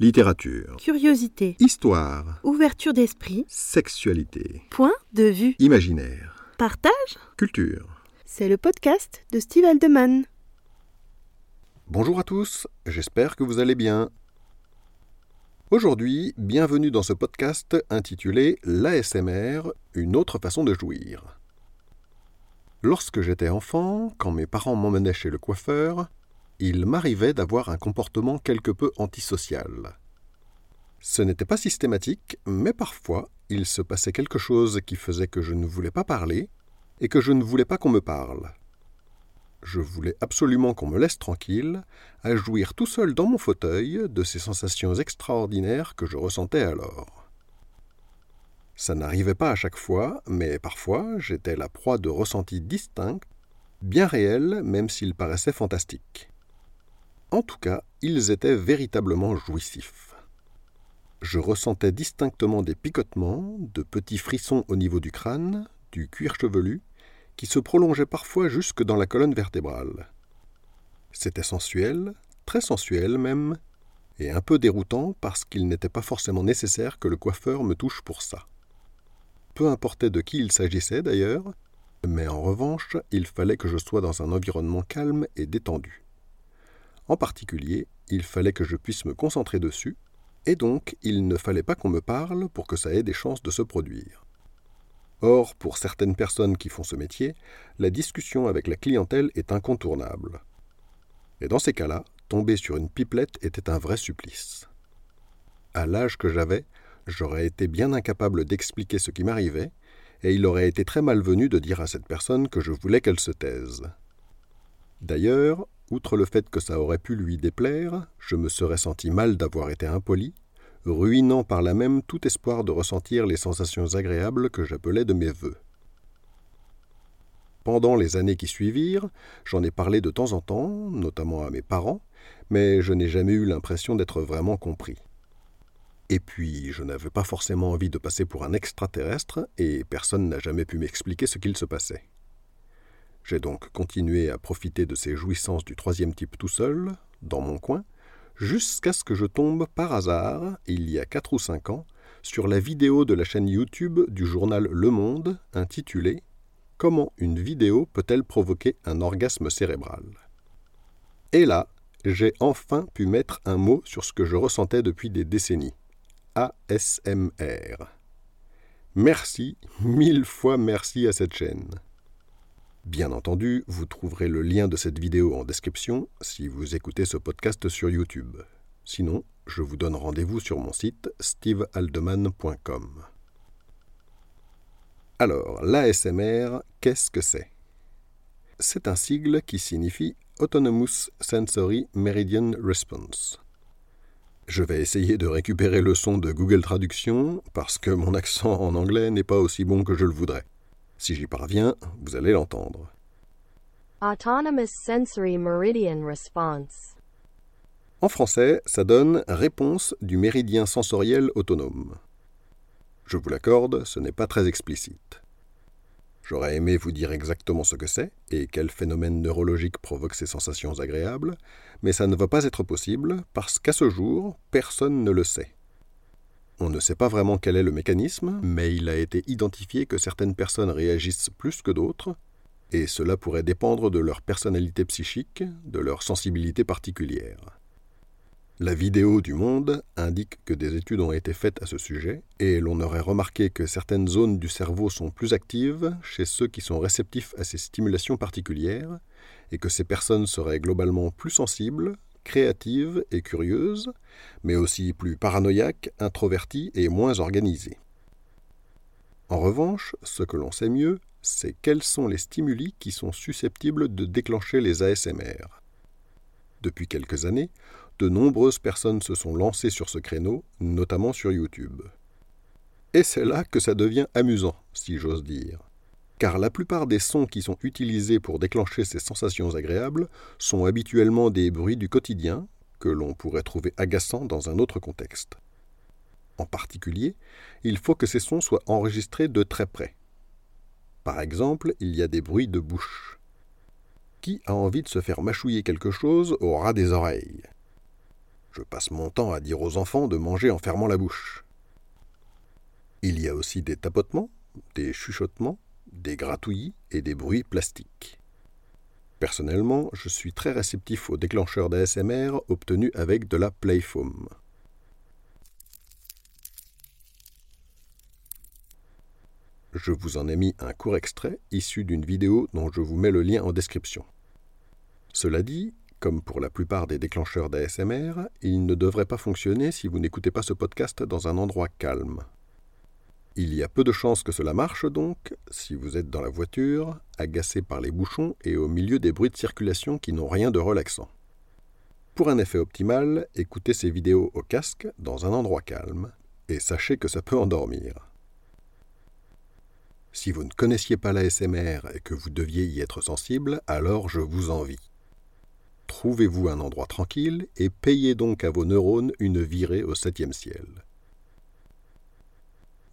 Littérature. Curiosité. Histoire. Ouverture d'esprit. Sexualité. Point de vue. Imaginaire. Partage. Culture. C'est le podcast de Steve Aldeman. Bonjour à tous, j'espère que vous allez bien. Aujourd'hui, bienvenue dans ce podcast intitulé L'ASMR, une autre façon de jouir. Lorsque j'étais enfant, quand mes parents m'emmenaient chez le coiffeur, il m'arrivait d'avoir un comportement quelque peu antisocial. Ce n'était pas systématique, mais parfois il se passait quelque chose qui faisait que je ne voulais pas parler et que je ne voulais pas qu'on me parle. Je voulais absolument qu'on me laisse tranquille, à jouir tout seul dans mon fauteuil de ces sensations extraordinaires que je ressentais alors. Ça n'arrivait pas à chaque fois, mais parfois j'étais la proie de ressentis distincts, bien réels même s'ils paraissaient fantastiques. En tout cas, ils étaient véritablement jouissifs. Je ressentais distinctement des picotements, de petits frissons au niveau du crâne, du cuir chevelu, qui se prolongeaient parfois jusque dans la colonne vertébrale. C'était sensuel, très sensuel même, et un peu déroutant parce qu'il n'était pas forcément nécessaire que le coiffeur me touche pour ça. Peu importait de qui il s'agissait d'ailleurs, mais en revanche, il fallait que je sois dans un environnement calme et détendu. En particulier, il fallait que je puisse me concentrer dessus, et donc il ne fallait pas qu'on me parle pour que ça ait des chances de se produire. Or, pour certaines personnes qui font ce métier, la discussion avec la clientèle est incontournable. Et dans ces cas-là, tomber sur une pipelette était un vrai supplice. À l'âge que j'avais, j'aurais été bien incapable d'expliquer ce qui m'arrivait, et il aurait été très malvenu de dire à cette personne que je voulais qu'elle se taise. D'ailleurs, outre le fait que ça aurait pu lui déplaire, je me serais senti mal d'avoir été impoli, ruinant par là même tout espoir de ressentir les sensations agréables que j'appelais de mes voeux. Pendant les années qui suivirent, j'en ai parlé de temps en temps, notamment à mes parents, mais je n'ai jamais eu l'impression d'être vraiment compris. Et puis, je n'avais pas forcément envie de passer pour un extraterrestre, et personne n'a jamais pu m'expliquer ce qu'il se passait. J'ai donc continué à profiter de ces jouissances du troisième type tout seul, dans mon coin, jusqu'à ce que je tombe par hasard, il y a quatre ou cinq ans, sur la vidéo de la chaîne YouTube du journal Le Monde intitulée Comment une vidéo peut-elle provoquer un orgasme cérébral? Et là, j'ai enfin pu mettre un mot sur ce que je ressentais depuis des décennies. ASMR. Merci, mille fois merci à cette chaîne. Bien entendu, vous trouverez le lien de cette vidéo en description si vous écoutez ce podcast sur YouTube. Sinon, je vous donne rendez-vous sur mon site stevealdeman.com. Alors, l'ASMR, qu'est-ce que c'est? C'est un sigle qui signifie Autonomous Sensory Meridian Response. Je vais essayer de récupérer le son de Google Traduction parce que mon accent en anglais n'est pas aussi bon que je le voudrais. Si j'y parviens, vous allez l'entendre. Autonomous Sensory Meridian Response. En français, ça donne réponse du méridien sensoriel autonome. Je vous l'accorde, ce n'est pas très explicite. J'aurais aimé vous dire exactement ce que c'est et quel phénomène neurologique provoque ces sensations agréables, mais ça ne va pas être possible parce qu'à ce jour, personne ne le sait. On ne sait pas vraiment quel est le mécanisme, mais il a été identifié que certaines personnes réagissent plus que d'autres, et cela pourrait dépendre de leur personnalité psychique, de leur sensibilité particulière. La vidéo du Monde indique que des études ont été faites à ce sujet, et l'on aurait remarqué que certaines zones du cerveau sont plus actives chez ceux qui sont réceptifs à ces stimulations particulières, et que ces personnes seraient globalement plus sensibles, créative et curieuse, mais aussi plus paranoïaque, introvertie et moins organisée. En revanche, ce que l'on sait mieux, c'est quels sont les stimuli qui sont susceptibles de déclencher les ASMR. Depuis quelques années, de nombreuses personnes se sont lancées sur ce créneau, notamment sur YouTube. Et c'est là que ça devient amusant, si j'ose dire car la plupart des sons qui sont utilisés pour déclencher ces sensations agréables sont habituellement des bruits du quotidien que l'on pourrait trouver agaçants dans un autre contexte. En particulier, il faut que ces sons soient enregistrés de très près. Par exemple, il y a des bruits de bouche. Qui a envie de se faire mâchouiller quelque chose au ras des oreilles? Je passe mon temps à dire aux enfants de manger en fermant la bouche. Il y a aussi des tapotements, des chuchotements, des gratouillis et des bruits plastiques. Personnellement, je suis très réceptif aux déclencheurs d'ASMR obtenus avec de la Playfoam. Je vous en ai mis un court extrait issu d'une vidéo dont je vous mets le lien en description. Cela dit, comme pour la plupart des déclencheurs d'ASMR, il ne devrait pas fonctionner si vous n'écoutez pas ce podcast dans un endroit calme. Il y a peu de chances que cela marche donc si vous êtes dans la voiture, agacé par les bouchons et au milieu des bruits de circulation qui n'ont rien de relaxant. Pour un effet optimal, écoutez ces vidéos au casque dans un endroit calme et sachez que ça peut endormir. Si vous ne connaissiez pas l'ASMR et que vous deviez y être sensible, alors je vous envie. Trouvez-vous un endroit tranquille et payez donc à vos neurones une virée au septième ciel.